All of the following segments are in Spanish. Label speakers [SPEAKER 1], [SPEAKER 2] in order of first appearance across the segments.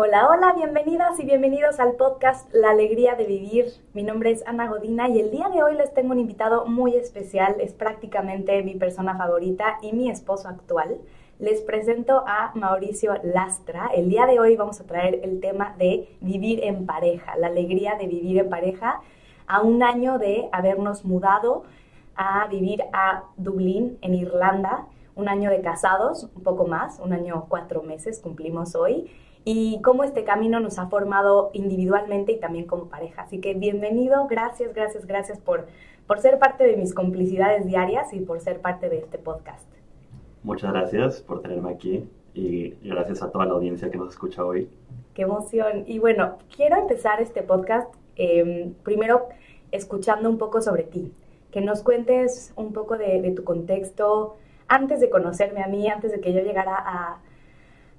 [SPEAKER 1] Hola, hola, bienvenidas y bienvenidos al podcast La Alegría de Vivir. Mi nombre es Ana Godina y el día de hoy les tengo un invitado muy especial, es prácticamente mi persona favorita y mi esposo actual. Les presento a Mauricio Lastra. El día de hoy vamos a traer el tema de vivir en pareja, la alegría de vivir en pareja a un año de habernos mudado a vivir a Dublín, en Irlanda, un año de casados, un poco más, un año cuatro meses cumplimos hoy y cómo este camino nos ha formado individualmente y también como pareja. Así que bienvenido, gracias, gracias, gracias por, por ser parte de mis complicidades diarias y por ser parte de este podcast.
[SPEAKER 2] Muchas gracias por tenerme aquí y gracias a toda la audiencia que nos escucha hoy.
[SPEAKER 1] Qué emoción. Y bueno, quiero empezar este podcast em, primero escuchando un poco sobre ti, que nos cuentes un poco de, de tu contexto antes de conocerme a mí, antes de que yo llegara a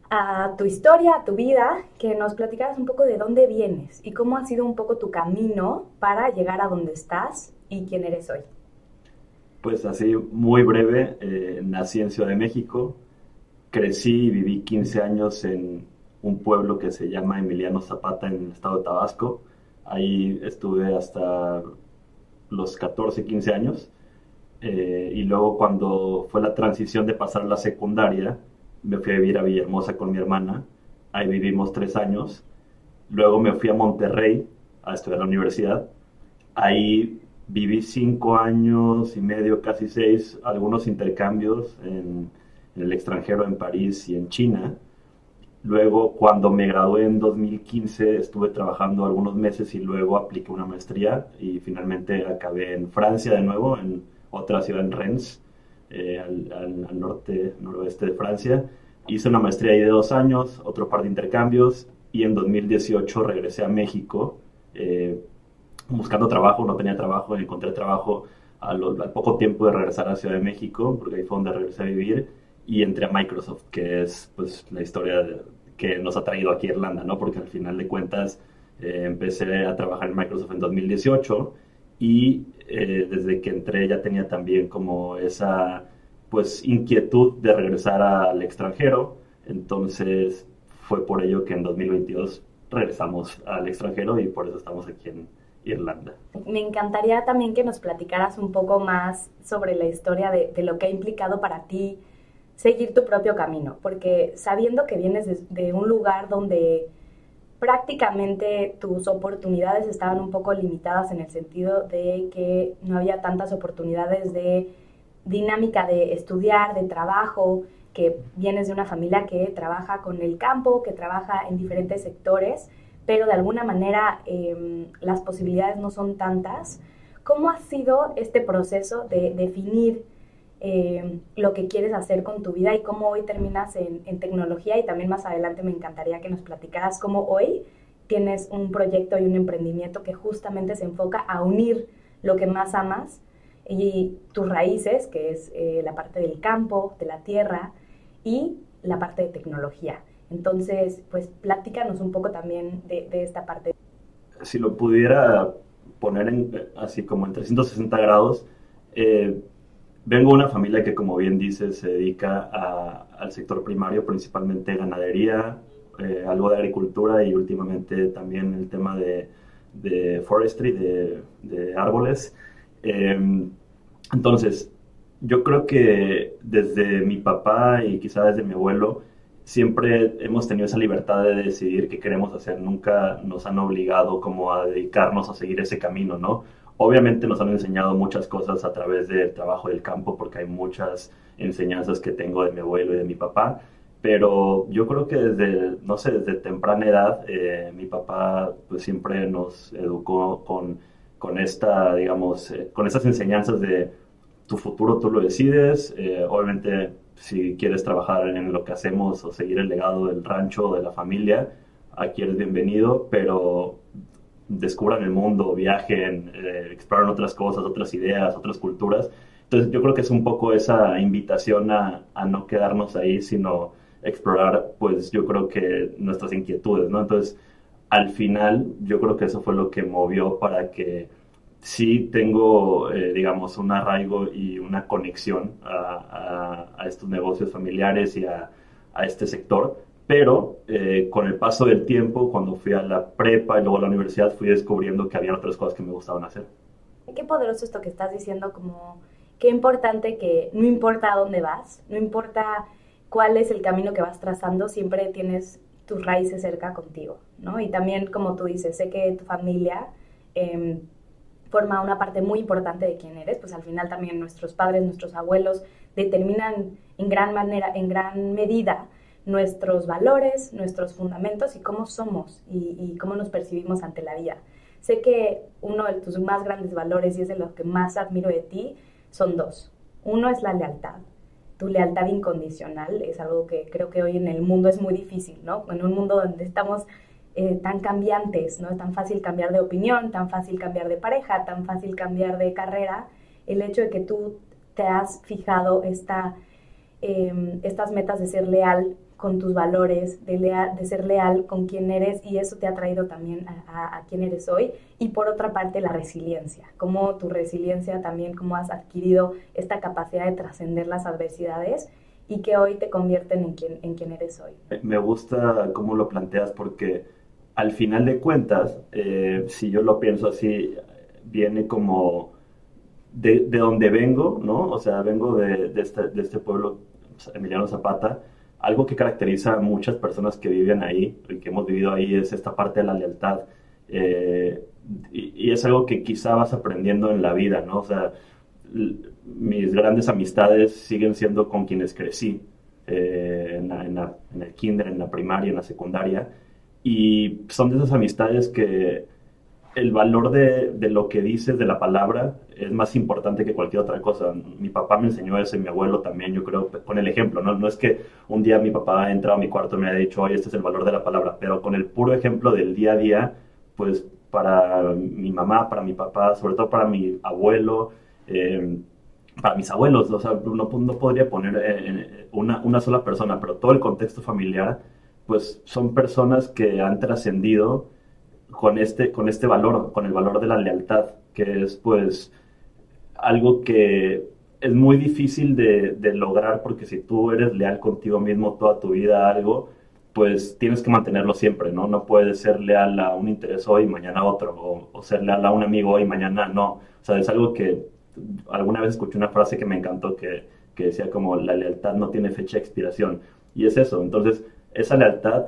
[SPEAKER 1] a tu historia, a tu vida, que nos platicaras un poco de dónde vienes y cómo ha sido un poco tu camino para llegar a donde estás y quién eres hoy.
[SPEAKER 2] Pues así, muy breve, eh, nací en Ciudad de México, crecí y viví 15 años en un pueblo que se llama Emiliano Zapata en el estado de Tabasco. Ahí estuve hasta los 14, 15 años. Eh, y luego cuando fue la transición de pasar a la secundaria, me fui a vivir a Villahermosa con mi hermana, ahí vivimos tres años, luego me fui a Monterrey a estudiar la universidad, ahí viví cinco años y medio, casi seis, algunos intercambios en, en el extranjero, en París y en China. Luego, cuando me gradué en 2015, estuve trabajando algunos meses y luego apliqué una maestría y finalmente acabé en Francia de nuevo, en otra ciudad en Rennes. Eh, al, norte, noroeste de Francia. Hice una maestría ahí de dos años, otro par de intercambios y en 2018 regresé a México eh, buscando trabajo, no tenía trabajo, encontré trabajo al, poco tiempo de regresar a Ciudad de México, porque ahí fue donde regresé a vivir, y entré a Microsoft, que es pues la historia que nos ha traído aquí a Irlanda, ¿no? Porque al final de cuentas eh, empecé a trabajar en Microsoft en 2018 y eh, desde que entré ya tenía también como esa pues inquietud de regresar al extranjero, entonces fue por ello que en 2022 regresamos al extranjero y por eso estamos aquí en Irlanda.
[SPEAKER 1] Me encantaría también que nos platicaras un poco más sobre la historia de, de lo que ha implicado para ti seguir tu propio camino, porque sabiendo que vienes de un lugar donde prácticamente tus oportunidades estaban un poco limitadas en el sentido de que no había tantas oportunidades de dinámica de estudiar, de trabajo, que vienes de una familia que trabaja con el campo, que trabaja en diferentes sectores, pero de alguna manera em, las posibilidades no son tantas. ¿Cómo ha sido este proceso de definir eh, lo que quieres hacer con tu vida y cómo hoy terminas en, tecnología y también más adelante me encantaría que nos platicaras cómo hoy tienes un proyecto y un emprendimiento que justamente se enfoca a unir lo que más amas y tus raíces, que es eh, la parte del campo, de la tierra y la parte de tecnología. Entonces, pues platícanos un poco también de, esta parte.
[SPEAKER 2] Si lo pudiera poner en, así como en 360 grados, eh, Vengo de una familia que, como bien dices, se dedica al sector primario, principalmente ganadería, eh, algo de agricultura y últimamente también el tema de, forestry, de, árboles. Em, entonces, yo creo que desde mi papá y quizá desde mi abuelo, siempre hemos tenido esa libertad de decidir qué queremos hacer. Nunca nos han obligado como a dedicarnos a seguir ese camino, ¿no? Obviamente nos han enseñado muchas cosas a través del trabajo del campo, porque hay muchas enseñanzas que tengo de mi abuelo y de mi papá, pero yo creo que desde, no sé, desde temprana edad, eh, mi papá pues siempre nos educó con, con esta, digamos, eh, con esas enseñanzas de tu futuro tú lo decides, eh, obviamente si quieres trabajar en lo que hacemos o seguir el legado del rancho o de la familia, aquí eres bienvenido, pero descubran el mundo, viajen, eh, exploran otras cosas, otras ideas, otras culturas. Entonces yo creo que es un poco esa invitación a, a, no quedarnos ahí, sino explorar, pues yo creo que nuestras inquietudes, ¿no? Entonces, al final, yo creo que eso fue lo que movió para que sí tengo, eh, digamos, un arraigo y una conexión a, a, a estos negocios familiares y a, a este sector, pero eh, con el paso del tiempo, cuando fui a la prepa y luego a la universidad, fui descubriendo que había otras cosas que me gustaban hacer.
[SPEAKER 1] Qué poderoso esto que estás diciendo, como qué importante que no importa a dónde vas, no importa cuál es el camino que vas trazando, siempre tienes tus raíces cerca contigo, ¿no? Y también, como tú dices, sé que tu familia em, forma una parte muy importante de quién eres, pues al final también nuestros padres, nuestros abuelos determinan en gran manera, en gran medida nuestros valores, nuestros fundamentos y cómo somos y, cómo nos percibimos ante la vida. Sé que uno de tus más grandes valores y es de los que más admiro de ti son dos. Uno es la lealtad. Tu lealtad incondicional es algo que creo que hoy en el mundo es muy difícil, ¿no? En un mundo donde estamos eh, tan cambiantes, ¿no? Es tan fácil cambiar de opinión, tan fácil cambiar de pareja, tan fácil cambiar de carrera. El hecho de que tú te has fijado esta, em, estas metas de ser leal con tus valores, de, de ser leal con quien eres y eso te ha traído también a, a, quien eres hoy. Y por otra parte, la resiliencia, como tu resiliencia también, cómo has adquirido esta capacidad de trascender las adversidades y que hoy te convierten en quien, en quien eres hoy.
[SPEAKER 2] Me gusta cómo lo planteas porque al final de cuentas, eh, si yo lo pienso así, viene como de, de, donde vengo, ¿no? O sea, vengo de, este, de este pueblo, Emiliano Zapata, algo que caracteriza a muchas personas que viven ahí y que hemos vivido ahí es esta parte de la lealtad. Eh, y, es algo que quizá vas aprendiendo en la vida, ¿no? O sea, mis grandes amistades siguen siendo con quienes crecí eh, en, en, el kinder, en la primaria, en la secundaria. Y son de esas amistades que el valor de, de, lo que dices, de la palabra, es más importante que cualquier otra cosa. Mi papá me enseñó eso y mi abuelo también, yo creo, con el ejemplo. No, no es que un día mi papá ha entrado a mi cuarto y me haya dicho, oye, este es el valor de la palabra, pero con el puro ejemplo del día a día, pues para mi mamá, para mi papá, sobre todo para mi abuelo, eh, para mis abuelos, o sea, no, no podría poner eh, una, una sola persona, pero todo el contexto familiar, pues son personas que han trascendido con este, con este valor, con el valor de la lealtad, que es pues algo que es muy difícil de, de, lograr porque si tú eres leal contigo mismo toda tu vida a algo, pues tienes que mantenerlo siempre, ¿no? No puedes ser leal a un interés hoy y mañana a otro, o, o, ser leal a un amigo hoy y mañana no. O sea, es algo que alguna vez escuché una frase que me encantó que, que decía como la lealtad no tiene fecha de expiración. Y es eso, entonces esa lealtad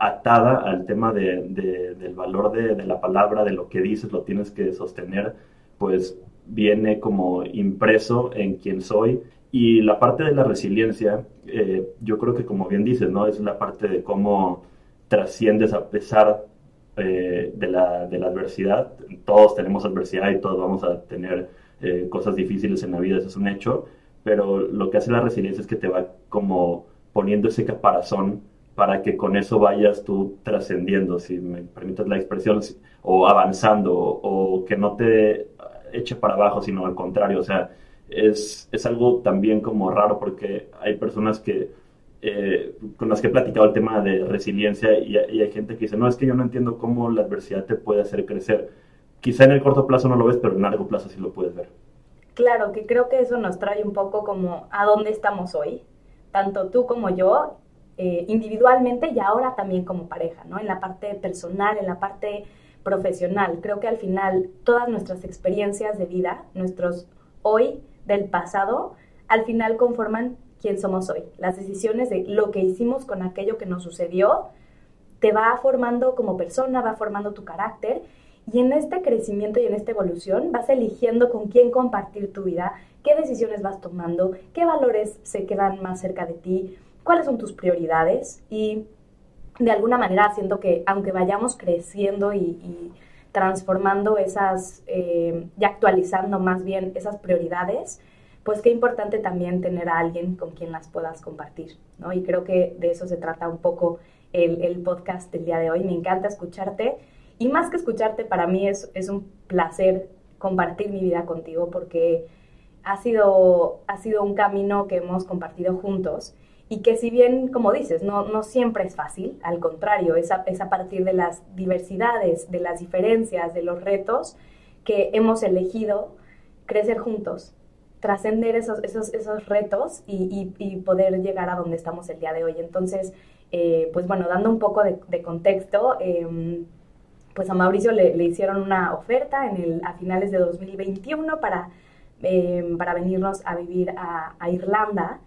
[SPEAKER 2] atada al tema de, de, del valor de, la palabra, de lo que dices, lo tienes que sostener, pues viene como impreso en quien soy. Y la parte de la resiliencia, eh, yo creo que como bien dices, ¿no? Es la parte de cómo trasciendes a pesar eh, de, la, adversidad. Todos tenemos adversidad y todos vamos a tener eh, cosas difíciles en la vida, eso es un hecho. Pero lo que hace la resiliencia es que te va como poniendo ese caparazón para que con eso vayas tú trascendiendo, si me permites la expresión, o avanzando, o que no te eche para abajo, sino al contrario, o sea, es, es algo también como raro porque hay personas que, eh, con las que he platicado el tema de resiliencia y, y, hay gente que dice, no, es que yo no entiendo cómo la adversidad te puede hacer crecer. Quizá en el corto plazo no lo ves, pero en largo plazo sí lo puedes ver.
[SPEAKER 1] Claro, que creo que eso nos trae un poco como a dónde estamos hoy, tanto tú como yo, eh, individualmente y ahora también como pareja, ¿no? En la parte personal, en la parte profesional. Creo que al final todas nuestras experiencias de vida, nuestros hoy del pasado, al final conforman quién somos hoy. Las decisiones de lo que hicimos con aquello que nos sucedió te va formando como persona, va formando tu carácter y en este crecimiento y en esta evolución vas eligiendo con quién compartir tu vida, qué decisiones vas tomando, qué valores se quedan más cerca de ti, cuáles son tus prioridades y de alguna manera siento que aunque vayamos creciendo y, transformando esas eh, y actualizando más bien esas prioridades, pues qué importante también tener a alguien con quien las puedas compartir, ¿no? Y creo que de eso se trata un poco el, el podcast del día de hoy. Me encanta escucharte y más que escucharte, para mí es, es un placer compartir mi vida contigo porque ha sido, ha sido un camino que hemos compartido juntos y que si bien, como dices, no, no siempre es fácil, al contrario, es a, es a partir de las diversidades, de las diferencias, de los retos que hemos elegido crecer juntos, trascender esos, esos, esos retos y, y, y, poder llegar a donde estamos el día de hoy. Entonces, Eh, pues bueno, dando un poco de, contexto, em, pues a Mauricio le, hicieron una oferta en el, a finales de 2021 para, em, para venirnos a vivir a, Irlanda.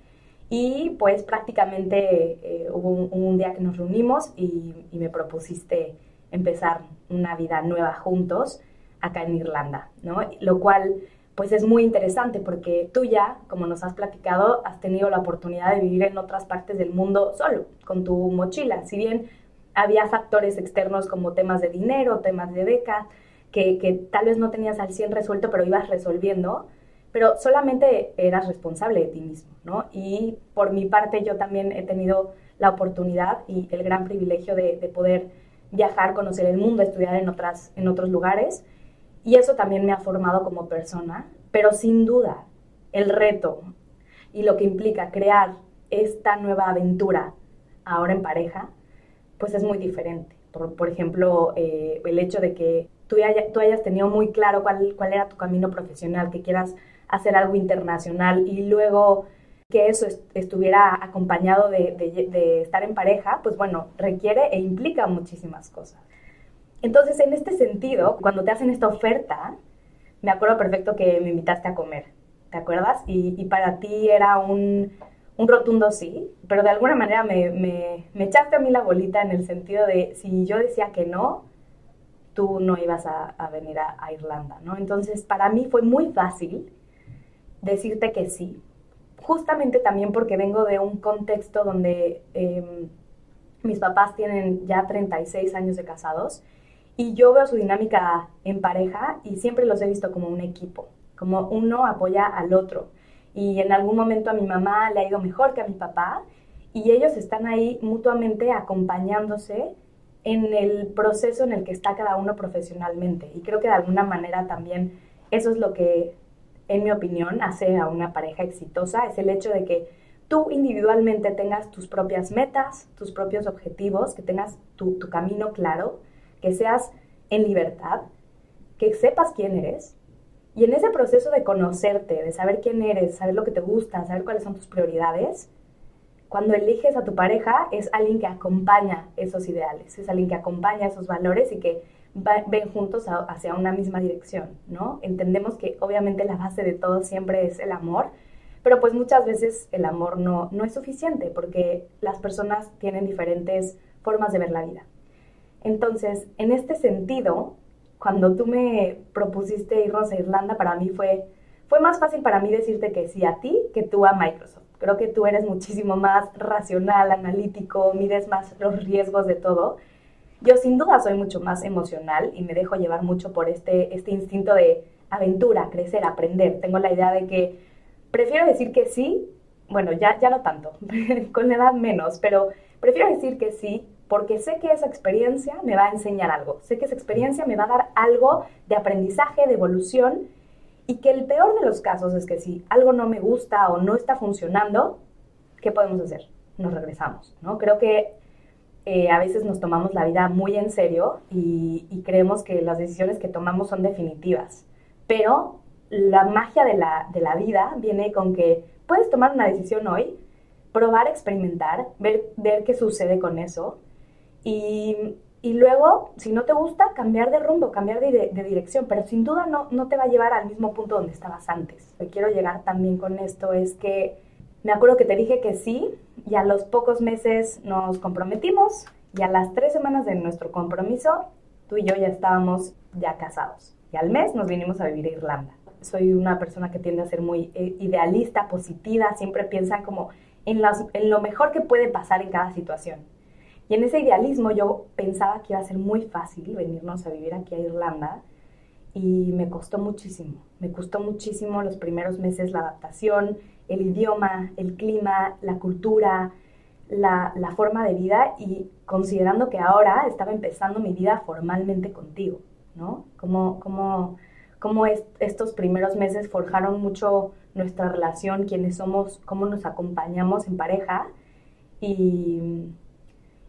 [SPEAKER 1] Y pues prácticamente eh, hubo un, día que nos reunimos y, me propusiste empezar una vida nueva juntos acá en Irlanda, ¿no? Lo cual pues es muy interesante porque tú ya, como nos has platicado, has tenido la oportunidad de vivir en otras partes del mundo solo, con tu mochila. Si bien había factores externos como temas de dinero, temas de beca, que, que tal vez no tenías al 100 resuelto, pero ibas resolviendo, pero solamente eras responsable de ti mismo, ¿no? Y por mi parte yo también he tenido la oportunidad y el gran privilegio de, de poder viajar, conocer el mundo, estudiar en, otras, en otros lugares y eso también me ha formado como persona, pero sin duda el reto y lo que implica crear esta nueva aventura ahora en pareja, pues es muy diferente. Por, ejemplo, eh, el hecho de que tú, tú hayas tenido muy claro cuál, cuál era tu camino profesional, que quieras hacer algo internacional y luego que eso estuviera acompañado de, estar en pareja, pues bueno, requiere e implica muchísimas cosas. Entonces, en este sentido, cuando te hacen esta oferta, me acuerdo perfecto que me invitaste a comer, ¿te acuerdas? Y, para ti era un, rotundo sí, pero de alguna manera me, echaste a mí la bolita en el sentido de si yo decía que no, tú no ibas a, venir a, Irlanda, ¿no? Entonces, para mí fue muy fácil decirte que sí, justamente también porque vengo de un contexto donde em, mis papás tienen ya 36 años de casados y yo veo su dinámica en pareja y siempre los he visto como un equipo, como uno apoya al otro. Y en algún momento a mi mamá le ha ido mejor que a mi papá y ellos están ahí mutuamente acompañándose en el proceso en el que está cada uno profesionalmente. Y creo que de alguna manera también eso es lo que, en mi opinión, hace a una pareja exitosa, es el hecho de que tú individualmente tengas tus propias metas, tus propios objetivos, que tengas tu, tu camino claro que seas en libertad, que sepas quién eres. Y en ese proceso de conocerte, de saber quién eres, saber lo que te gusta, saber cuáles son tus prioridades, cuando eliges a tu pareja es alguien que acompaña esos ideales, es alguien que acompaña esos valores y que ven juntos hacia una misma dirección, ¿no? Entendemos que obviamente la base de todo siempre es el amor, pero pues muchas veces el amor no, no es suficiente porque las personas tienen diferentes formas de ver la vida. Entonces, en este sentido, cuando tú me propusiste irnos a Irlanda, para mí fue, fue más fácil para mí decirte que sí a ti que tú a Microsoft. Creo que tú eres muchísimo más racional, analítico, mides más los riesgos de todo. Yo sin duda soy mucho más emocional y me dejo llevar mucho por este, este instinto de aventura, crecer, aprender. Tengo la idea de que prefiero decir que sí, bueno, ya, ya no tanto, con la edad menos, pero prefiero decir que sí porque sé que esa experiencia me va a enseñar algo, sé que esa experiencia me va a dar algo de aprendizaje, de evolución, y que el peor de los casos es que si algo no me gusta o no está funcionando, ¿qué podemos hacer? Nos regresamos, ¿no? Creo que eh, a veces nos tomamos la vida muy en serio y, creemos que las decisiones que tomamos son definitivas, pero la magia de la, de la vida viene con que puedes tomar una decisión hoy, probar, experimentar, ver, ver qué sucede con eso, y, y, luego, si no te gusta, cambiar de rumbo, cambiar de, de, dirección, pero sin duda no, no te va a llevar al mismo punto donde estabas antes. Lo quiero llegar también con esto es que me acuerdo que te dije que sí y a los pocos meses nos comprometimos y a las tres semanas de nuestro compromiso, tú y yo ya estábamos ya casados. Y al mes nos vinimos a vivir a Irlanda. Soy una persona que tiende a ser muy eh, idealista, positiva, siempre piensa como en, en lo mejor que puede pasar en cada situación. Y en ese idealismo yo pensaba que iba a ser muy fácil venirnos a vivir aquí a Irlanda y me costó muchísimo. Me costó muchísimo los primeros meses la adaptación, el idioma, el clima, la cultura, la, forma de vida y considerando que ahora estaba empezando mi vida formalmente contigo, ¿no? Como, como, como estos primeros meses forjaron mucho nuestra relación, quiénes somos, cómo nos acompañamos en pareja y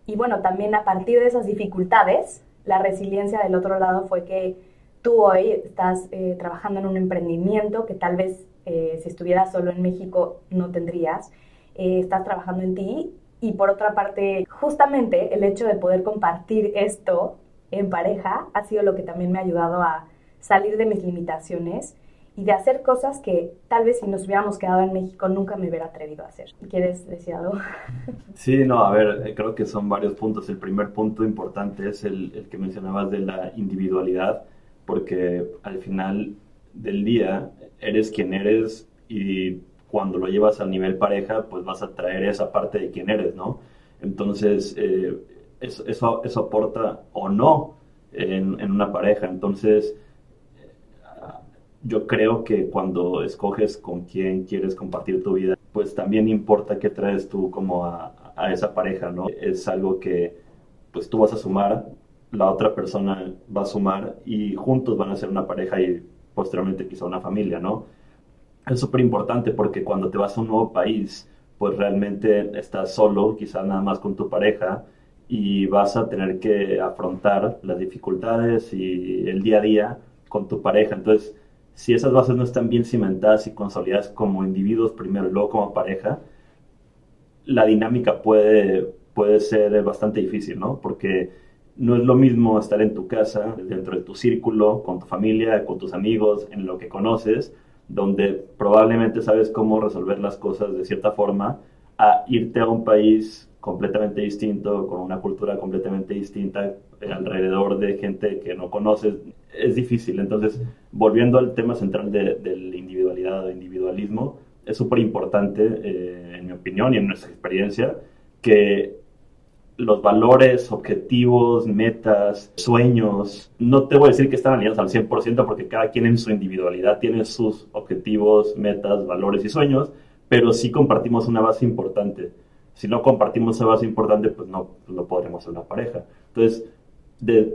[SPEAKER 1] y bueno, también a partir de esas dificultades, la resiliencia del otro lado fue que tú hoy estás eh, trabajando en un emprendimiento que tal vez eh, si estuvieras solo en México no tendrías. Eh, estás trabajando en ti Y por otra parte, justamente el hecho de poder compartir esto en pareja ha sido lo que también me ha ayudado a salir de mis limitaciones y de hacer cosas que tal vez si nos hubiéramos quedado en México nunca me hubiera atrevido a hacer. ¿Quieres decir algo?
[SPEAKER 2] Sí, no, a ver, eh, creo que son varios puntos. El primer punto importante es el, el que mencionabas de la individualidad, porque al final del día eres quien eres y cuando lo llevas al nivel pareja, pues vas a traer esa parte de quien eres, ¿no? Entonces, eh, eso, eso, aporta o no en, en una pareja. Entonces, yo creo que cuando escoges con quién quieres compartir tu vida, pues también importa qué traes tú como a, esa pareja, ¿no? Es algo que pues tú vas a sumar, la otra persona va a sumar y juntos van a ser una pareja y posteriormente quizá una familia, ¿no? Es súper importante porque cuando te vas a un nuevo país, pues realmente estás solo, quizá nada más con tu pareja, y vas a tener que afrontar las dificultades y el día a día con tu pareja. Entonces, si esas bases no están bien cimentadas y consolidadas como individuos primero y luego como pareja, la dinámica puede, puede ser bastante difícil, ¿no? Porque no es lo mismo estar en tu casa, dentro de tu círculo, con tu familia, con tus amigos, en lo que conoces, donde probablemente sabes cómo resolver las cosas de cierta forma, a irte a un país completamente distinto, con una cultura completamente distinta, alrededor de gente que no conoces, es difícil. Entonces, volviendo al tema central de, la individualidad o individualismo, es súper importante, eh, en mi opinión y en nuestra experiencia, que los valores, objetivos, metas, sueños, no te voy a decir que están alineados al 100% porque cada quien en su individualidad tiene sus objetivos, metas, valores y sueños, pero sí compartimos una base importante. Si no compartimos esa base importante, pues no, no podremos ser una pareja. Entonces,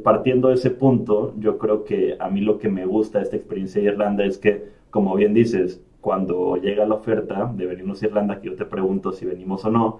[SPEAKER 2] partiendo de ese punto, yo creo que a mí lo que me gusta de esta experiencia de Irlanda es que, como bien dices, cuando llega la oferta de venirnos a Irlanda, que yo te pregunto si venimos o no,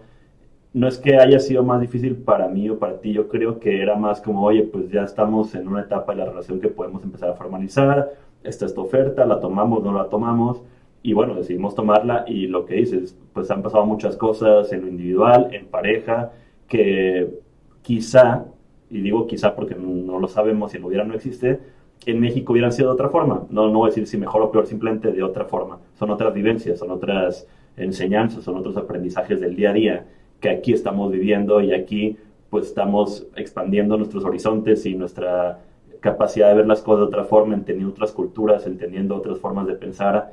[SPEAKER 2] no es que haya sido más difícil para mí o para ti, yo creo que era más como, oye, pues ya estamos en una etapa de la relación que podemos empezar a formalizar, esta es tu oferta, la tomamos, no la tomamos, y bueno, decidimos tomarla y lo que dices, pues han pasado muchas cosas en lo individual, en pareja, que quizá y digo quizá porque no lo sabemos, si lo hubiera no existe, en México hubieran sido de otra forma. No, no voy a decir si mejor o peor, simplemente de otra forma. Son otras vivencias, son otras enseñanzas, son otros aprendizajes del día a día que aquí estamos viviendo y aquí pues estamos expandiendo nuestros horizontes y nuestra capacidad de ver las cosas de otra forma, entendiendo otras culturas, entendiendo otras formas de pensar,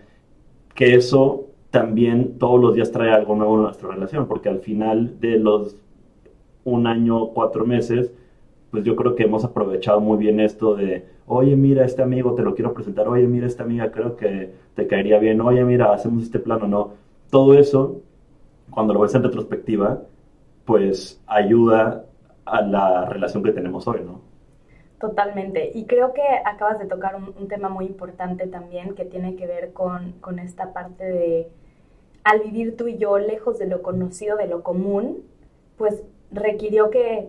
[SPEAKER 2] que eso también todos los días trae algo nuevo en nuestra relación, porque al final de los un año, cuatro meses, pues yo creo que hemos aprovechado muy bien esto de, oye, mira, este amigo te lo quiero presentar, oye, mira, esta amiga creo que te caería bien, oye, mira, hacemos este plano, no. Todo eso, cuando lo ves en retrospectiva, pues ayuda a la relación que tenemos hoy, ¿no?
[SPEAKER 1] Totalmente. Y creo que acabas de tocar un, tema muy importante también que tiene que ver con, con esta parte de, al vivir tú y yo lejos de lo conocido, de lo común, pues requirió que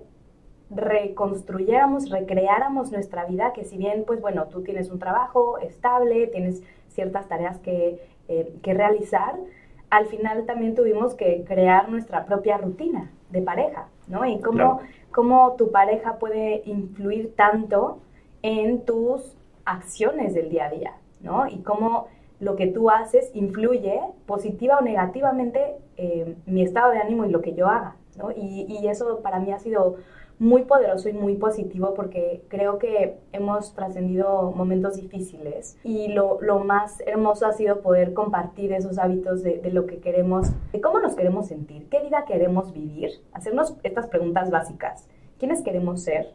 [SPEAKER 1] reconstruyéramos, recreáramos nuestra vida, que si bien, pues bueno, tú tienes un trabajo estable, tienes ciertas tareas que, eh, que realizar, al final también tuvimos que crear nuestra propia rutina de pareja, ¿no? Y cómo, cómo tu pareja puede influir tanto en tus acciones del día a día, ¿no? Y cómo lo que tú haces influye positiva o negativamente eh, mi estado de ánimo y lo que yo haga, ¿no? Y, y eso para mí ha sido muy poderoso y muy positivo porque creo que hemos trascendido momentos difíciles y lo, lo, más hermoso ha sido poder compartir esos hábitos de, lo que queremos, de cómo nos queremos sentir, qué vida queremos vivir, hacernos estas preguntas básicas, quiénes queremos ser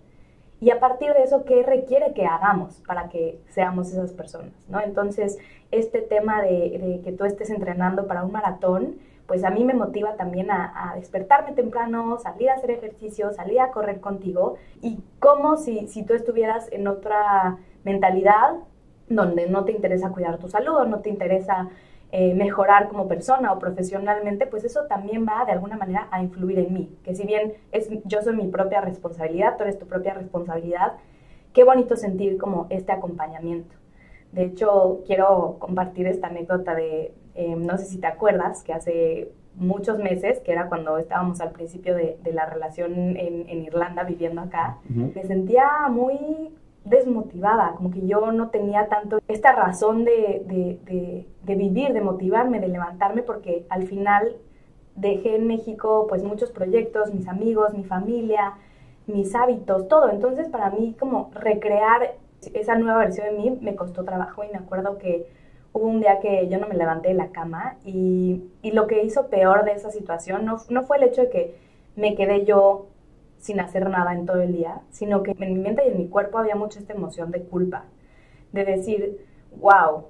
[SPEAKER 1] y a partir de eso, qué requiere que hagamos para que seamos esas personas, ¿no? Entonces, este tema de que tú estés entrenando para un maratón, pues a mí me motiva también a, despertarme temprano, salir a hacer ejercicio, salir a correr contigo y como si, si tú estuvieras en otra mentalidad donde no te interesa cuidar tu salud o no te interesa eh, mejorar como persona o profesionalmente, pues eso también va de alguna manera a influir en mí. Que si bien es, yo soy mi propia responsabilidad, tú eres tu propia responsabilidad, qué bonito sentir como este acompañamiento. De hecho, quiero compartir esta anécdota de, Em, no sé si te acuerdas que hace muchos meses, que era cuando estábamos al principio de, la relación en, Irlanda viviendo acá, me sentía muy desmotivada, como que yo no tenía tanto esta razón de, de, de, vivir, de motivarme, de levantarme, porque al final dejé en México pues muchos proyectos, mis amigos, mi familia, mis hábitos, todo. Entonces para mí como recrear esa nueva versión de mí me costó trabajo y me acuerdo que hubo un día que yo no me levanté de la cama y, y lo que hizo peor de esa situación no, no fue el hecho de que me quedé yo sin hacer nada en todo el día, sino que en mi mente y en mi cuerpo había mucha esta emoción de culpa, de decir, wow,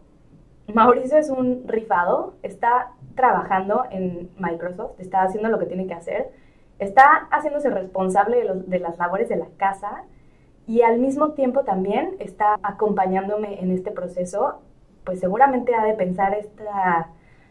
[SPEAKER 1] Mauricio es un rifado, está trabajando en Microsoft, está haciendo lo que tiene que hacer, está haciéndose responsable de, de las labores de la casa y al mismo tiempo también está acompañándome en este proceso, pues seguramente ha de pensar esta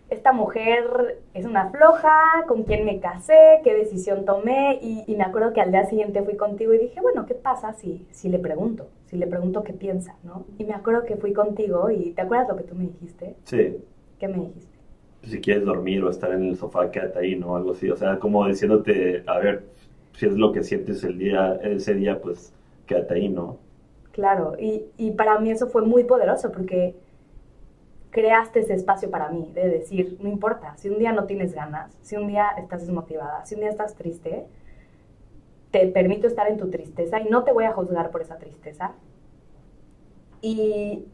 [SPEAKER 1] esta mujer es una floja, con quién me casé, qué decisión tomé y, me acuerdo que al día siguiente fui contigo y dije, bueno, ¿qué pasa si, si le pregunto? Si le pregunto qué piensa, ¿no? Y me acuerdo que fui contigo y ¿te acuerdas lo que tú me dijiste?
[SPEAKER 2] Sí.
[SPEAKER 1] ¿Qué me dijiste?
[SPEAKER 2] Si quieres dormir o estar en el sofá, quédate ahí, ¿no? Algo así, o sea, como diciéndote, a ver, si es lo que sientes el día, ese día, pues quédate ahí, ¿no?
[SPEAKER 1] Claro, y, y para mí eso fue muy poderoso porque creaste ese espacio para mí, de decir, no importa, si un día no tienes ganas, si un día estás desmotivada, si un día estás triste, te permito estar en tu tristeza y no te voy a juzgar por esa tristeza. Y,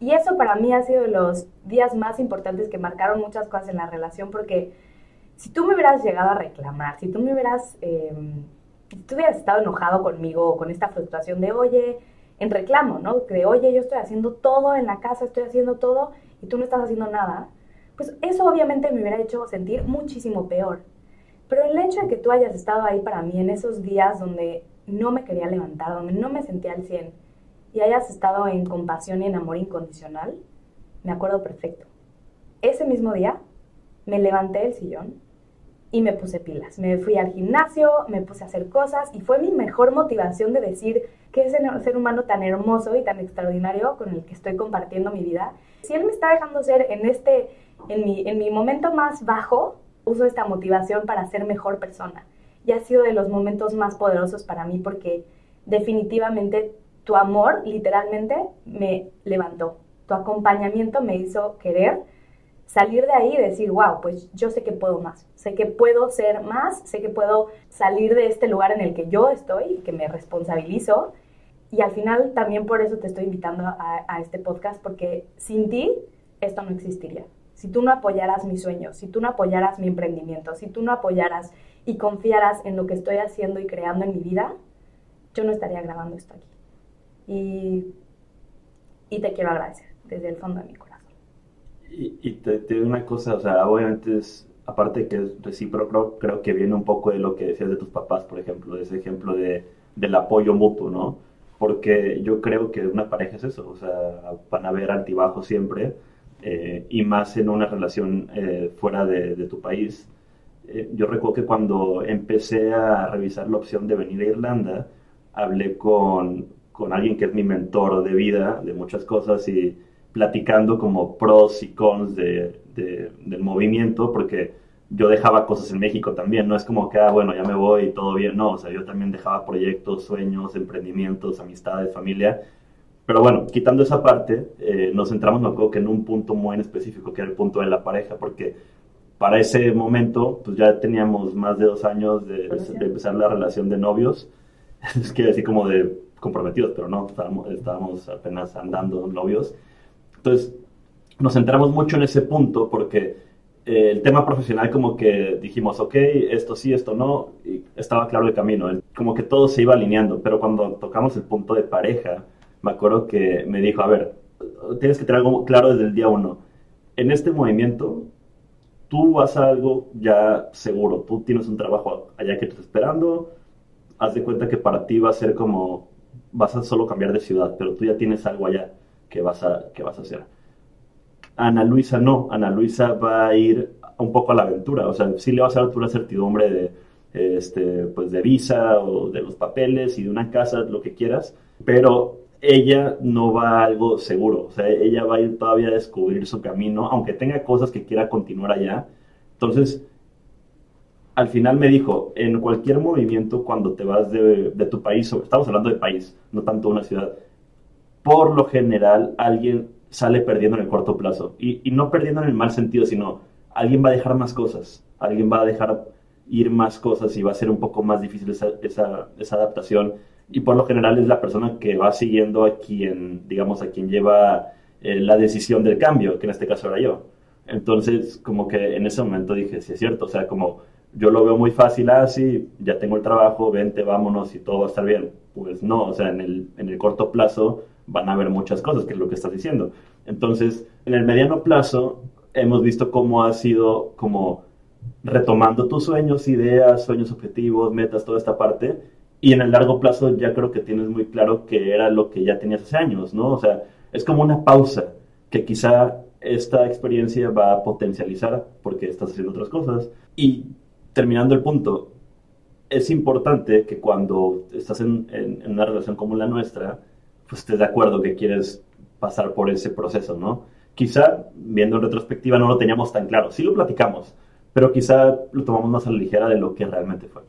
[SPEAKER 1] y eso para mí ha sido de los días más importantes que marcaron muchas cosas en la relación, porque si tú me hubieras llegado a reclamar, si tú me hubieras, em, si tú hubieras estado enojado conmigo o con esta frustración de, oye, en reclamo, ¿no? De, oye, yo estoy haciendo todo en la casa, estoy haciendo todo, y tú no estás haciendo nada, pues eso obviamente me hubiera hecho sentir muchísimo peor. Pero el hecho de que tú hayas estado ahí para mí en esos días donde no me quería levantar, donde no me sentía al 100, y hayas estado en compasión y en amor incondicional, me acuerdo perfecto. Ese mismo día me levanté del sillón y me puse pilas. Me fui al gimnasio, me puse a hacer cosas y fue mi mejor motivación de decir que es el ser humano tan hermoso y tan extraordinario con el que estoy compartiendo mi vida si él me está dejando ser en este, en mi, en mi momento más bajo, uso esta motivación para ser mejor persona. Y ha sido de los momentos más poderosos para mí porque definitivamente tu amor literalmente me levantó. Tu acompañamiento me hizo querer salir de ahí y decir, wow, pues yo sé que puedo más, sé que puedo ser más, sé que puedo salir de este lugar en el que yo estoy, que me responsabilizo y al final también por eso te estoy invitando a, este podcast, porque sin ti esto no existiría. Si tú no apoyaras mis sueños, si tú no apoyaras mi emprendimiento, si tú no apoyaras y confiaras en lo que estoy haciendo y creando en mi vida, yo no estaría grabando esto aquí. Y, y te quiero agradecer desde el fondo de mi corazón.
[SPEAKER 2] Y, te, digo una cosa, o sea, obviamente es, aparte que es recíproco, creo que viene un poco de lo que decías de tus papás, por ejemplo, de ese ejemplo de, del apoyo mutuo, ¿no? Porque yo creo que una pareja es eso, o sea, van a haber altibajos siempre, eh, y más en una relación eh, fuera de, tu país. Eh, yo recuerdo que cuando empecé a revisar la opción de venir a Irlanda, hablé con, con alguien que es mi mentor de vida, de muchas cosas, y platicando como pros y cons de, del movimiento, porque yo dejaba cosas en México también, no es como que, ah, bueno, ya me voy y todo bien, no, o sea, yo también dejaba proyectos, sueños, emprendimientos, amistades, familia, pero bueno, quitando esa parte, eh, nos centramos, me acuerdo que en un punto muy en específico, que era el punto de la pareja, porque para ese momento, pues ya teníamos más de dos años de, empezar la relación de novios, es que así como de comprometidos, pero no, estábamos, estábamos apenas andando novios, entonces nos centramos mucho en ese punto porque eh, el tema profesional como que dijimos, ok, esto sí, esto no, y estaba claro el camino, como que todo se iba alineando, pero cuando tocamos el punto de pareja, me acuerdo que me dijo, a ver, tienes que tener algo claro desde el día uno, en este movimiento tú vas a algo ya seguro, tú tienes un trabajo allá que te está esperando, haz de cuenta que para ti va a ser como, vas a solo cambiar de ciudad, pero tú ya tienes algo allá que vas a, que vas a hacer. Ana Luisa no, Ana Luisa va a ir un poco a la aventura, o sea, sí le va a hacer una certidumbre de, este, pues de visa o de los papeles y de una casa, lo que quieras, pero ella no va a algo seguro, o sea, ella va a ir todavía a descubrir su camino, aunque tenga cosas que quiera continuar allá. Entonces, al final me dijo, en cualquier movimiento cuando te vas de, de tu país, estamos hablando de país, no tanto una ciudad, por lo general alguien sale perdiendo en el corto plazo. Y, y, no perdiendo en el mal sentido, sino alguien va a dejar más cosas, alguien va a dejar ir más cosas y va a ser un poco más difícil esa, esa, esa adaptación. Y por lo general es la persona que va siguiendo a quien, digamos, a quien lleva eh, la decisión del cambio, que en este caso era yo. Entonces, como que en ese momento dije, sí es cierto, o sea, como yo lo veo muy fácil así, ya tengo el trabajo, vente, vámonos y todo va a estar bien. Pues no, o sea, en el, en el corto plazo van a haber muchas cosas, que es lo que estás diciendo. Entonces, en el mediano plazo, hemos visto cómo ha sido como retomando tus sueños, ideas, sueños, objetivos, metas, toda esta parte. Y en el largo plazo ya creo que tienes muy claro que era lo que ya tenías hace años, ¿no? O sea, es como una pausa que quizá esta experiencia va a potencializar porque estás haciendo otras cosas. Y terminando el punto, es importante que cuando estás en, en una relación como la nuestra, pues estés de acuerdo que quieres pasar por ese proceso, ¿no? Quizá, viendo en retrospectiva, no lo teníamos tan claro. Sí lo platicamos, pero quizá lo tomamos más a la ligera de lo que realmente fue.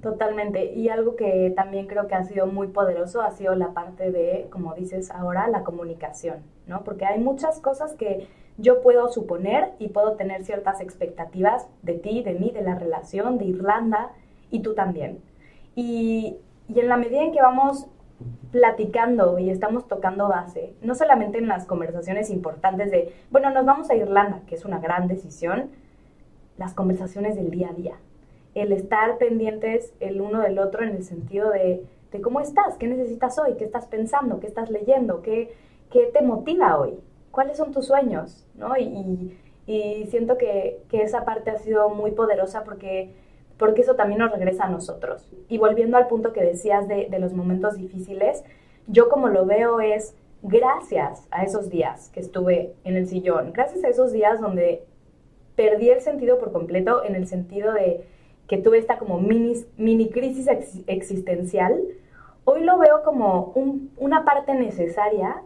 [SPEAKER 1] Totalmente. Y algo que también creo que ha sido muy poderoso ha sido la parte de, como dices ahora, la comunicación, ¿no? Porque hay muchas cosas que yo puedo suponer y puedo tener ciertas expectativas de ti, de mí, de la relación, de Irlanda y tú también. Y, y en la medida en que vamos platicando y estamos tocando base, no solamente en las conversaciones importantes de, bueno, nos vamos a Irlanda, que es una gran decisión, las conversaciones del día a día, el estar pendientes el uno del otro en el sentido de, de cómo estás, qué necesitas hoy, qué estás pensando, qué estás leyendo, qué, qué te motiva hoy, cuáles son tus sueños, ¿no? Y, y, siento que, que esa parte ha sido muy poderosa porque porque eso también nos regresa a nosotros. Y volviendo al punto que decías de, los momentos difíciles, yo como lo veo es gracias a esos días que estuve en el sillón, gracias a esos días donde perdí el sentido por completo en el sentido de que tuve esta como mini, crisis ex, existencial, hoy lo veo como un, una parte necesaria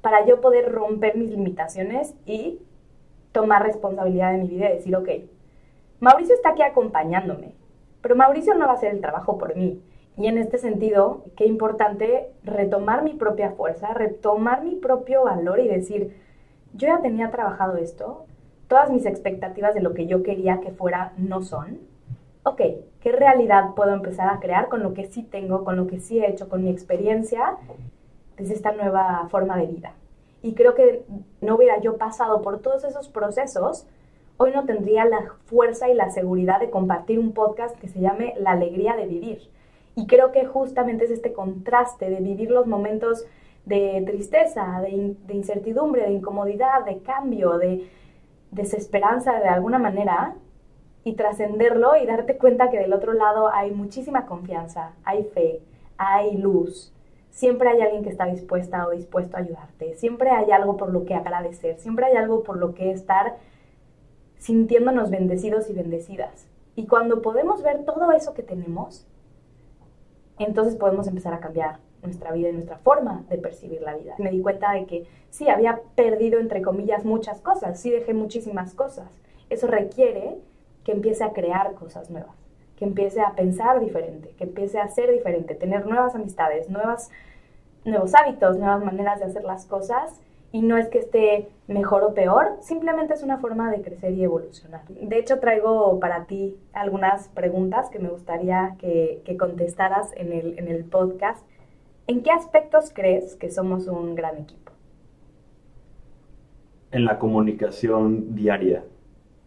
[SPEAKER 1] para yo poder romper mis limitaciones y tomar responsabilidad de mi vida y decir, ok, Mauricio está aquí acompañándome, pero Mauricio no va a hacer el trabajo por mí. Y en este sentido, qué importante retomar mi propia fuerza, retomar mi propio valor y decir, yo ya tenía trabajado esto, todas mis expectativas de lo que yo quería que fuera no son. Ok, ¿qué realidad puedo empezar a crear con lo que sí tengo, con lo que sí he hecho, con mi experiencia desde esta nueva forma de vida? Y creo que no hubiera yo pasado por todos esos procesos hoy no tendría la fuerza y la seguridad de compartir un podcast que se llame La alegría de vivir. Y creo que justamente es este contraste de vivir los momentos de tristeza, de, incertidumbre, de incomodidad, de cambio, de desesperanza de alguna manera y trascenderlo y darte cuenta que del otro lado hay muchísima confianza, hay fe, hay luz. Siempre hay alguien que está dispuesta o dispuesto a ayudarte. Siempre hay algo por lo que agradecer. Siempre hay algo por lo que estar sintiéndonos bendecidos y bendecidas. Y cuando podemos ver todo eso que tenemos, entonces podemos empezar a cambiar nuestra vida y nuestra forma de percibir la vida. Me di cuenta de que sí, había perdido, entre comillas, muchas cosas, sí dejé muchísimas cosas. Eso requiere que empiece a crear cosas nuevas, que empiece a pensar diferente, que empiece a ser diferente, tener nuevas amistades, nuevas, nuevos hábitos, nuevas maneras de hacer las cosas y no es que esté mejor o peor, simplemente es una forma de crecer y evolucionar. De hecho, traigo para ti algunas preguntas que me gustaría que, que contestaras en el, en el podcast. ¿En qué aspectos crees que somos un gran equipo?
[SPEAKER 2] En la comunicación diaria,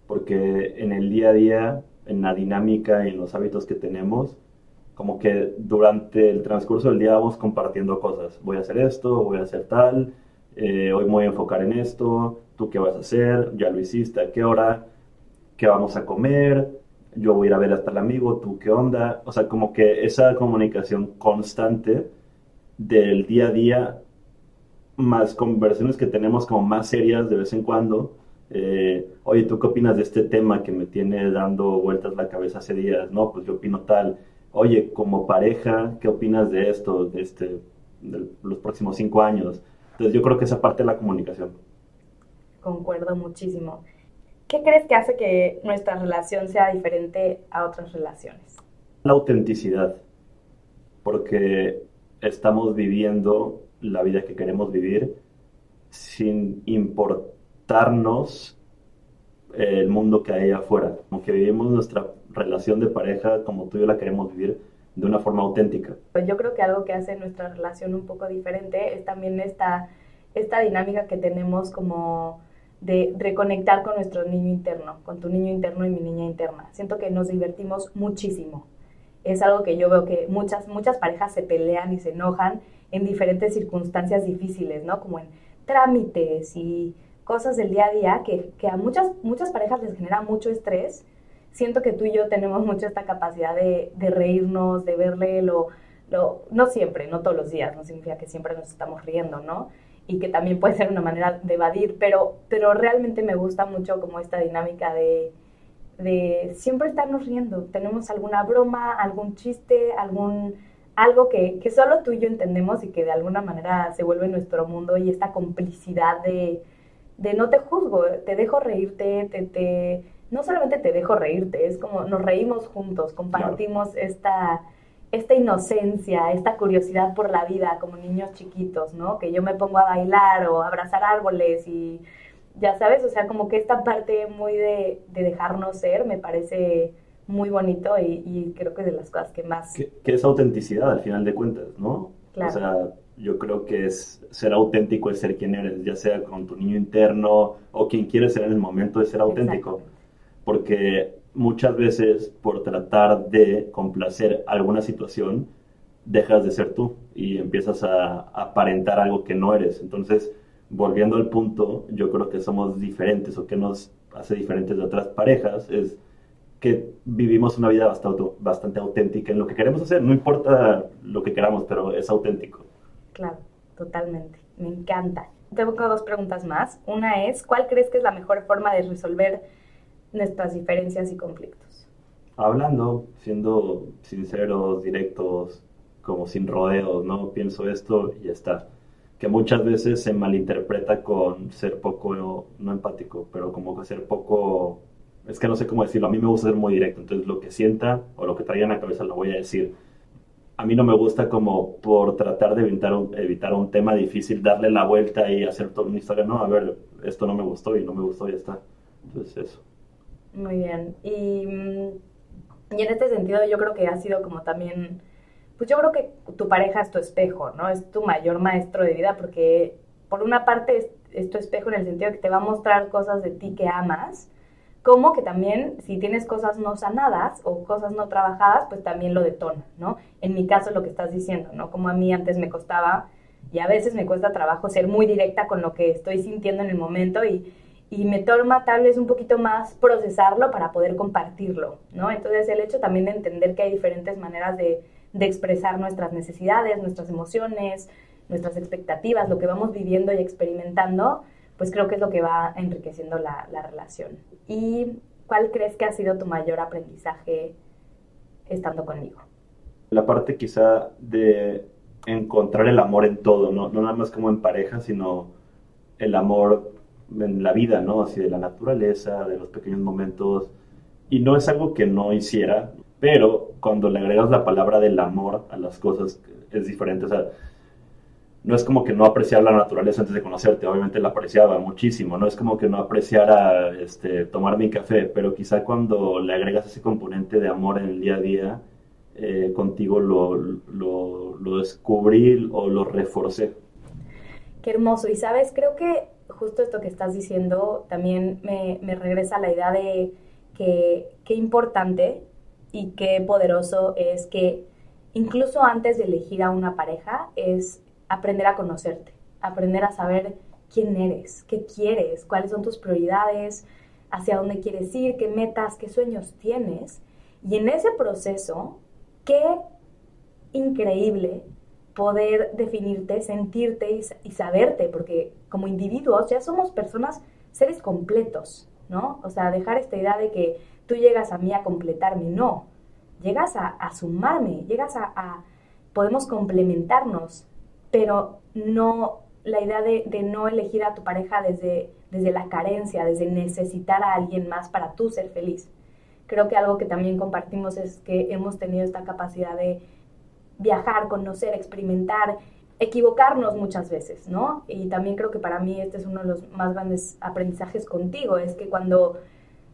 [SPEAKER 2] porque en el día a día, en la dinámica y en los hábitos que tenemos, como que durante el transcurso del día vamos compartiendo cosas. Voy a hacer esto, voy a hacer tal, eh, hoy me voy a enfocar en esto, tú qué vas a hacer, ya lo hiciste, a qué hora, qué vamos a comer, yo voy a ir a ver hasta el amigo, tú qué onda, o sea, como que esa comunicación constante del día a día, más conversaciones que tenemos como más serias de vez en cuando, eh, oye, ¿tú qué opinas de este tema que me tiene dando vueltas la cabeza hace días? No, pues yo opino tal. Oye, como pareja, ¿qué opinas de esto, de, este, de los próximos cinco años? Entonces yo creo que esa parte de la comunicación.
[SPEAKER 1] Concuerdo muchísimo. ¿Qué crees que hace que nuestra relación sea diferente a otras relaciones?
[SPEAKER 2] La autenticidad, porque estamos viviendo la vida que queremos vivir sin importarnos el mundo que hay afuera, como que vivimos nuestra relación de pareja como tú y yo la queremos vivir de una forma auténtica.
[SPEAKER 1] Yo creo que algo que hace nuestra relación un poco diferente es también esta, esta dinámica que tenemos como de reconectar con nuestro niño interno, con tu niño interno y mi niña interna. Siento que nos divertimos muchísimo. Es algo que yo veo que muchas, muchas parejas se pelean y se enojan en diferentes circunstancias difíciles, ¿no? Como en trámites y cosas del día a día que, que a muchas, muchas parejas les genera mucho estrés. Siento que tú y yo tenemos mucho esta capacidad de, de reírnos, de verle lo, lo, no siempre, no todos los días, no significa que siempre nos estamos riendo, ¿no? Y que también puede ser una manera de evadir, pero, pero realmente me gusta mucho como esta dinámica de, de siempre estarnos riendo. Tenemos alguna broma, algún chiste, algún algo que, que, solo tú y yo entendemos y que de alguna manera se vuelve nuestro mundo y esta complicidad de, de no te juzgo, te dejo reírte, te, te, no solamente te dejo reírte, es como nos reímos juntos, compartimos esta, esta inocencia, esta curiosidad por la vida como niños chiquitos, ¿no? Que yo me pongo a bailar o a abrazar árboles y ya sabes, o sea, como que esta parte muy de, de dejarnos ser me parece muy bonito y, creo que es de las cosas que más...
[SPEAKER 2] Que, es autenticidad al final de cuentas, ¿no? Claro. O sea, yo creo que es ser auténtico es ser quien eres, ya sea con tu niño interno o quien quieres ser en el momento de ser auténtico. Porque muchas veces por tratar de complacer alguna situación, dejas de ser tú y empiezas a aparentar algo que no eres. Entonces, volviendo al punto, yo creo que somos diferentes o que nos hace diferentes de otras parejas es que vivimos una vida bastante, bastante auténtica en lo que queremos hacer. No importa lo que queramos, pero es auténtico.
[SPEAKER 1] Claro, totalmente. Me encanta. Tengo dos preguntas más. Una es, ¿cuál crees que es la mejor forma de resolver nuestras diferencias y conflictos?
[SPEAKER 2] Hablando, siendo sinceros, directos, como sin rodeos, ¿no? Pienso esto y está. Que muchas veces se malinterpreta con ser poco, no empático, pero como que ser poco, es que no sé cómo decirlo, a mí me gusta ser muy directo, entonces lo que sienta o lo que traiga en la cabeza lo voy a decir a mí no me gusta como por tratar de evitar un, evitar un tema difícil, darle la vuelta y hacer toda una historia. No, a ver, esto no me gustó y no me gustó y ya está. Entonces eso.
[SPEAKER 1] Muy bien. Y, mm, y en este sentido yo creo que ha sido como también, pues yo creo que tu pareja es tu espejo, ¿no? Es tu mayor maestro de vida porque por una parte es, es tu espejo en el sentido de que te va a mostrar cosas de ti que amas como que también si tienes cosas no sanadas o cosas no trabajadas, pues también lo detona, ¿no? En mi caso lo que estás diciendo, ¿no? Como a mí antes me costaba y a veces me cuesta trabajo ser muy directa con lo que estoy sintiendo en el momento y, y me toma tal vez un poquito más procesarlo para poder compartirlo, ¿no? Entonces el hecho también de entender que hay diferentes maneras de, de expresar nuestras necesidades, nuestras emociones, nuestras expectativas, lo que vamos viviendo y experimentando, pues creo que es lo que va enriqueciendo la, la relación. ¿Y cuál crees que ha sido tu mayor aprendizaje estando conmigo?
[SPEAKER 2] La parte quizá de encontrar el amor en todo, ¿no? no nada más como en pareja, sino el amor en la vida, ¿no? Así de la naturaleza, de los pequeños momentos. Y no es algo que no hiciera, pero cuando le agregas la palabra del amor a las cosas es diferente. O sea, no es como que no apreciara la naturaleza antes de conocerte, obviamente la apreciaba muchísimo, no es como que no apreciara este, tomar mi café, pero quizá cuando le agregas ese componente de amor en el día a día, eh, contigo lo, lo, lo, descubrí o lo reforcé.
[SPEAKER 1] Qué hermoso, y sabes, creo que justo esto que estás diciendo también me, me regresa a la idea de que qué importante y qué poderoso es que incluso antes de elegir a una pareja es aprender a conocerte, aprender a saber quién eres, qué quieres, cuáles son tus prioridades, hacia dónde quieres ir, qué metas, qué sueños tienes. Y en ese proceso, qué increíble poder definirte, sentirte y, saberte, porque como individuos ya somos personas, seres completos, ¿no? O sea, dejar esta idea de que tú llegas a mí a completarme, no. Llegas a, sumarme, llegas a, podemos complementarnos, pero no la idea de, de, no elegir a tu pareja desde, desde la carencia, desde necesitar a alguien más para tú ser feliz. Creo que algo que también compartimos es que hemos tenido esta capacidad de viajar, conocer, experimentar, equivocarnos muchas veces, ¿no? Y también creo que para mí este es uno de los más grandes aprendizajes contigo, es que cuando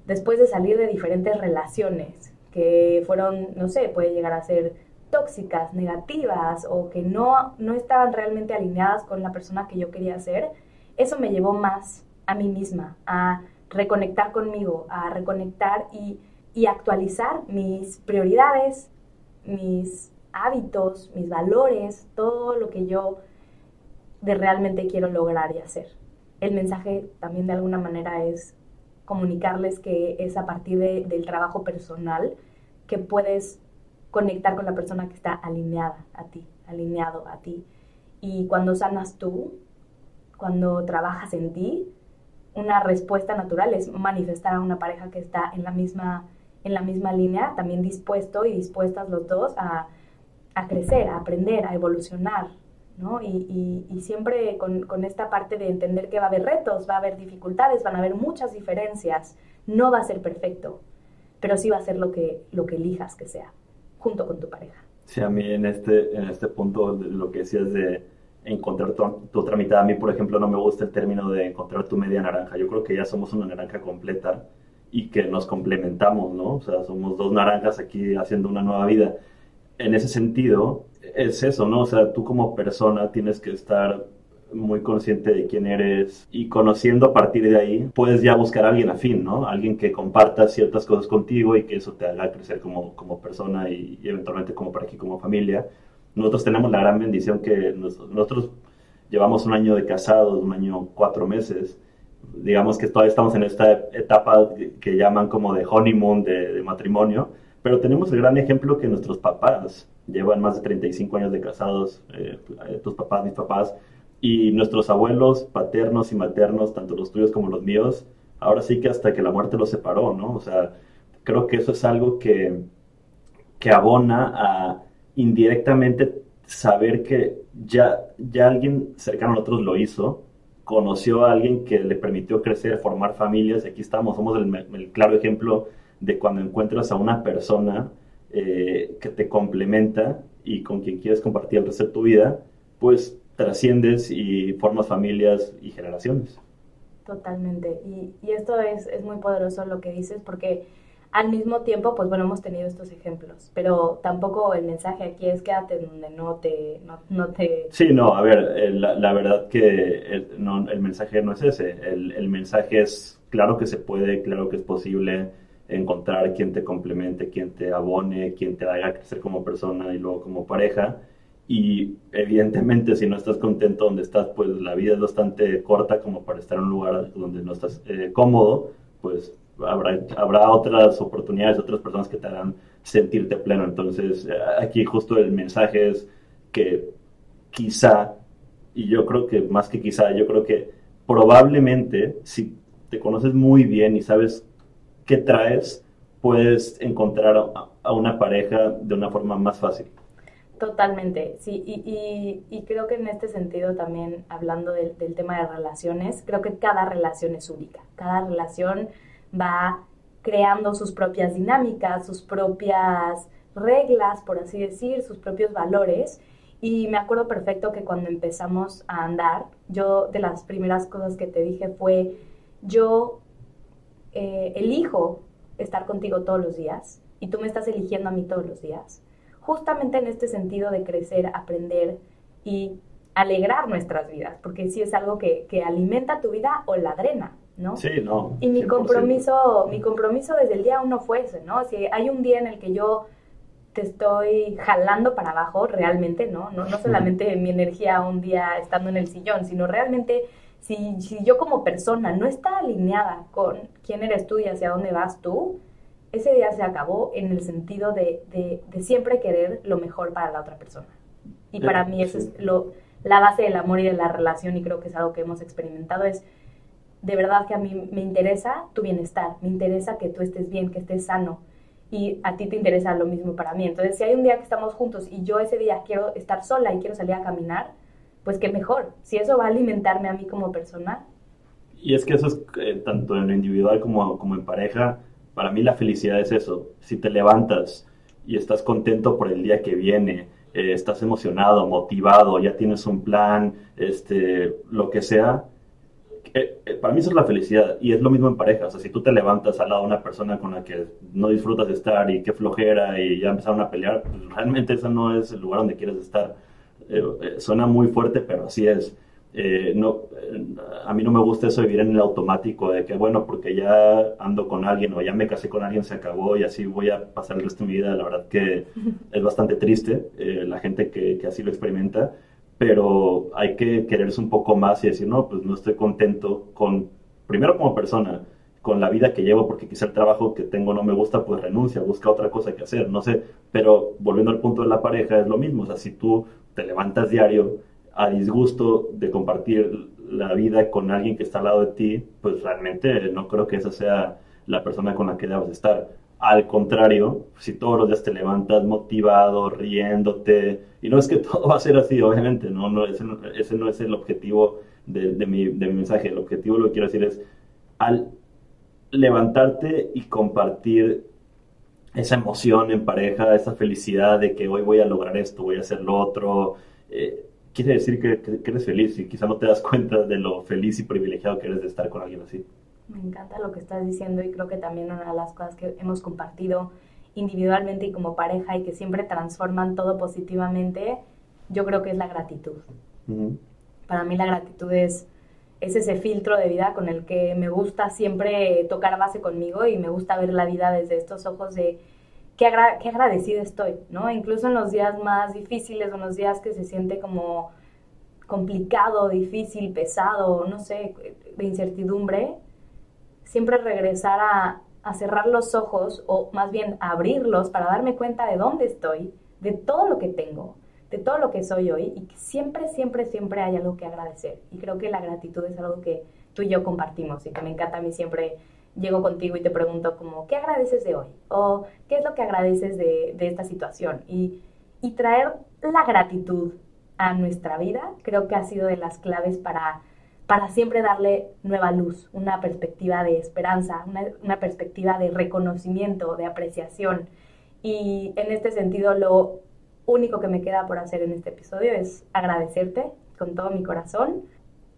[SPEAKER 1] después de salir de diferentes relaciones que fueron, no sé, puede llegar a ser tóxicas, negativas o que no, no estaban realmente alineadas con la persona que yo quería ser, eso me llevó más a mí misma, a reconectar conmigo, a reconectar y, y actualizar mis prioridades, mis hábitos, mis valores, todo lo que yo de realmente quiero lograr y hacer. El mensaje también de alguna manera es comunicarles que es a partir del trabajo personal que puedes conectar con la persona que está alineada a ti, alineado a ti. Y cuando sanas tú, cuando trabajas en ti, una respuesta natural es manifestar a una pareja que está en la misma, en la misma línea, también dispuesto y dispuestas los dos a, a crecer, a aprender, a evolucionar, ¿no? Y, siempre con, con, esta parte de entender que va a haber retos, va a haber dificultades, van a haber muchas diferencias, no va a ser perfecto, pero sí va a ser lo que, lo que elijas que sea, junto con tu pareja.
[SPEAKER 2] Sí, a mí en este, en este punto lo que decías de encontrar tu, tu otra mitad, a mí por ejemplo no me gusta el término de encontrar tu media naranja, yo creo que ya somos una naranja completa y que nos complementamos, ¿no? O sea, somos dos naranjas aquí haciendo una nueva vida en ese sentido, es eso, ¿no? O sea, tú como persona tienes que estar muy consciente de quién eres y conociendo a partir de ahí, puedes ya buscar a alguien afín, ¿no? Alguien que comparta ciertas cosas contigo y que eso te haga crecer como, como persona y, eventualmente como para aquí, como familia. Nosotros tenemos la gran bendición que nosotros llevamos un año de casados, un año cuatro meses. Digamos que todavía estamos en esta etapa que llaman como de honeymoon, de, de matrimonio pero tenemos el gran ejemplo que nuestros papás llevan más de 35 años de casados, eh, tus papás, mis papás, y nuestros abuelos paternos y maternos, tanto los tuyos como los míos, ahora sí que hasta que la muerte los separó, ¿no? O sea, creo que eso es algo que, que abona a indirectamente saber que ya, ya alguien cercano a nosotros lo hizo, conoció a alguien que le permitió crecer, formar familias, y aquí estamos, somos el, el claro ejemplo de cuando encuentras a una persona eh, que te complementa y con quien quieres compartir el resto de tu vida, pues trasciendes y formas familias y generaciones.
[SPEAKER 1] Totalmente. Y, y esto es, es, muy poderoso lo que dices porque al mismo tiempo, pues bueno, hemos tenido estos ejemplos, pero tampoco el mensaje aquí es quédate donde no te... No, no te...
[SPEAKER 2] Sí, no, a ver, eh, la, la verdad que el, no, el mensaje no es ese. El, el mensaje es, claro que se puede, claro que es posible encontrar quien te complemente, quien te abone, quien te haga crecer como persona y luego como pareja. Y evidentemente si no estás contento donde estás, pues la vida es bastante corta como para estar en un lugar donde no estás eh, cómodo, pues habrá, habrá otras oportunidades, otras personas que te harán sentirte pleno. Entonces eh, aquí justo el mensaje es que quizá, y yo creo que más que quizá, yo creo que probablemente si te conoces muy bien y sabes que traes, puedes encontrar a, una pareja de una forma más fácil.
[SPEAKER 1] Totalmente, sí, y, creo que en este sentido también, hablando del, tema de relaciones, creo que cada relación es única, cada relación va creando sus propias dinámicas, sus propias reglas, por así decir, sus propios valores. Y me acuerdo perfecto que cuando empezamos a andar, yo de las primeras cosas que te dije fue, yo eh, elijo estar contigo todos los días y tú me estás eligiendo a mí todos los días, justamente en este sentido de crecer, aprender y alegrar nuestras vidas, porque si es algo que, alimenta tu vida o la drena, ¿no?
[SPEAKER 2] Sí, no.
[SPEAKER 1] Y mi compromiso, mi compromiso desde el día uno fue ese, ¿no? Si hay un día en el que yo te estoy jalando para abajo, realmente, ¿no? No, no solamente mi energía un día estando en el sillón, sino realmente si, si yo como persona no está alineada con quién eres tú y hacia dónde vas tú, ese día se acabó en el sentido de, de, siempre querer lo mejor para la otra persona. Y para mí eso es lo, la base del amor y de la relación y creo que es algo que hemos experimentado es de verdad que a mí me interesa tu bienestar, me interesa que tú estés bien, que estés sano y a ti te interesa lo mismo para mí. Entonces, si hay un día que estamos juntos y yo ese día quiero estar sola y quiero salir a caminar, pues qué mejor. Si eso va a alimentarme a mí como persona.
[SPEAKER 2] Y es que eso es eh, tanto en lo individual como, como en pareja. Para mí la felicidad es eso. Si te levantas y estás contento por el día que viene, eh, estás emocionado, motivado, ya tienes un plan, este, lo que sea, eh, para mí eso es la felicidad y es lo mismo en pareja. O sea, si tú te levantas al lado de una persona con la que no disfrutas de estar y qué flojera y ya empezaron a pelear, pues realmente ese no es el lugar donde quieres estar. Suena muy fuerte, pero así es. no, a mí no me gusta eso de vivir en el automático de que, bueno, porque ya ando con alguien o ya me casé con alguien, se acabó y así voy a pasar el resto de mi vida. La verdad que es bastante triste la gente que, que así lo experimenta pero hay que quererse un poco más y decir, no, pues no estoy contento con, primero como persona, con la vida que llevo, porque quizá el trabajo que tengo no me gusta, pues renuncia, busca otra cosa que hacer, no sé, pero volviendo al punto de la pareja es lo mismo, o sea, si tú te levantas diario a disgusto de compartir la vida con alguien que está al lado de ti, pues realmente no creo que esa sea la persona con la que debas estar. Al contrario, si todos los días te levantas motivado, riéndote, y no es que todo va a ser así, obviamente, no, no ese, no es el objetivo de, mi, de mi mensaje. El objetivo, lo que quiero decir es, al levantarte y compartir esa emoción en pareja, esa felicidad de que hoy voy a lograr esto, voy a hacer lo otro, eh, quiere decir que, que, eres feliz y quizá no te das cuenta de lo feliz y privilegiado que eres de estar con alguien así.
[SPEAKER 1] Me encanta lo que estás diciendo y creo que también una de las cosas que hemos compartido individualmente y como pareja y que siempre transforman todo positivamente, yo creo que es la gratitud. Para mí la gratitud es, es ese filtro de vida con el que me gusta siempre tocar base conmigo y me gusta ver la vida desde estos ojos de qué, qué agradecida estoy, ¿no? Incluso en los días más difíciles o en los días que se siente como complicado, difícil, pesado, no sé, de incertidumbre, siempre regresar a, cerrar los ojos o más bien abrirlos para darme cuenta de dónde estoy, de todo lo que tengo, de todo lo que soy hoy y que siempre, siempre, siempre hay algo que agradecer. Y creo que la gratitud es algo que tú y yo compartimos y que me encanta a mí siempre llego contigo y te pregunto como, ¿qué agradeces de hoy? O ¿qué es lo que agradeces de, esta situación? Y, y traer la gratitud a nuestra vida creo que ha sido de las claves para para siempre darle nueva luz, una perspectiva de esperanza, una, perspectiva de reconocimiento, de apreciación. Y en este sentido, lo único que me queda por hacer en este episodio es agradecerte con todo mi corazón.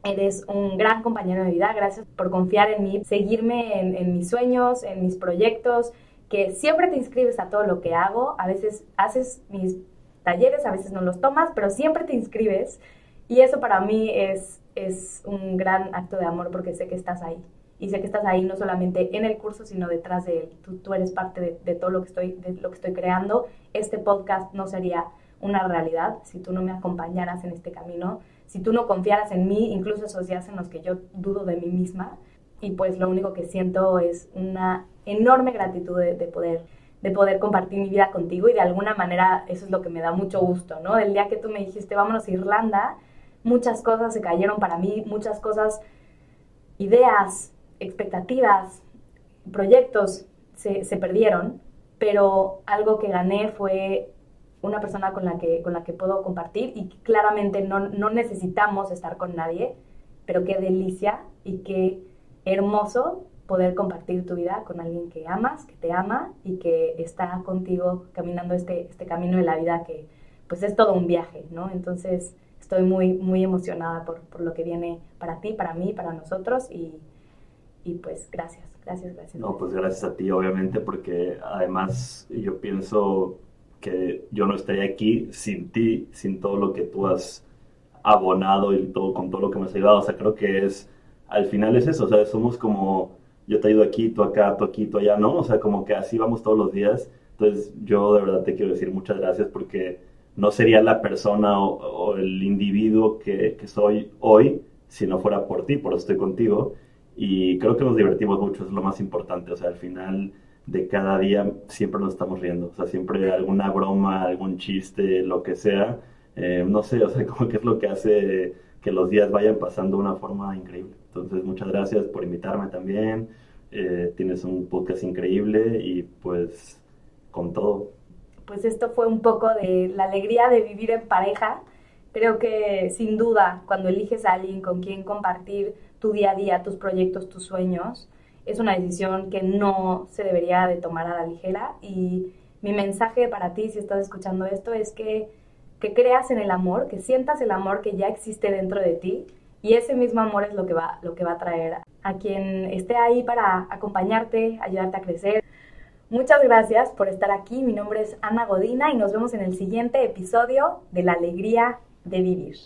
[SPEAKER 1] Eres un gran compañero de vida, gracias por confiar en mí, seguirme en, mis sueños, en mis proyectos, que siempre te inscribes a todo lo que hago, a veces haces mis talleres, a veces no los tomas, pero siempre te inscribes y eso para mí es es un gran acto de amor porque sé que estás ahí. Y sé que estás ahí no solamente en el curso, sino detrás de él. Tú, tú eres parte de, todo lo que, estoy, de lo que estoy creando. Este podcast no sería una realidad si tú no me acompañaras en este camino, si tú no confiaras en mí, incluso esos días en los que yo dudo de mí misma. Y pues lo único que siento es una enorme gratitud de, de poder de poder compartir mi vida contigo y de alguna manera eso es lo que me da mucho gusto, ¿no? El día que tú me dijiste, vámonos a Irlanda, muchas cosas se cayeron para mí, muchas cosas, ideas, expectativas, proyectos se, perdieron, pero algo que gané fue una persona con la que, con la que puedo compartir y claramente no, no necesitamos estar con nadie, pero qué delicia y qué hermoso poder compartir tu vida con alguien que amas, que te ama y que está contigo caminando este, este camino de la vida que pues es todo un viaje, ¿no? Entonces, estoy muy, muy emocionada por, por, lo que viene para ti, para mí, para nosotros y, y pues gracias, gracias, gracias.
[SPEAKER 2] No, pues gracias a ti, obviamente, porque además yo pienso que yo no estaría aquí sin ti, sin todo lo que tú has abonado y todo, con todo lo que me has ayudado. O sea, creo que es, al final es eso, o sea, somos como, yo te ayudo aquí, tú acá, tú aquí, tú allá, ¿no? O sea, como que así vamos todos los días. Entonces, yo de verdad te quiero decir muchas gracias porque no sería la persona o, el individuo que, soy hoy si no fuera por ti, por eso estoy contigo. Y creo que nos divertimos mucho, es lo más importante. O sea, al final de cada día siempre nos estamos riendo. O sea, siempre alguna broma, algún chiste, lo que sea. Eh, no sé, o sea, como que es lo que hace que los días vayan pasando de una forma increíble. Entonces, muchas gracias por invitarme también. Eh, tienes un podcast increíble y pues con todo
[SPEAKER 1] pues esto fue un poco de la alegría de vivir en pareja, Creo que sin duda cuando eliges a alguien con quien compartir tu día a día, tus proyectos, tus sueños, es una decisión que no se debería de tomar a la ligera y mi mensaje para ti si estás escuchando esto es que, que creas en el amor, que sientas el amor que ya existe dentro de ti y ese mismo amor es lo que va, lo que va a traer a quien esté ahí para acompañarte, ayudarte a crecer. Muchas gracias por estar aquí. Mi nombre es Ana Godina y nos vemos en el siguiente episodio de La Alegría de Vivir.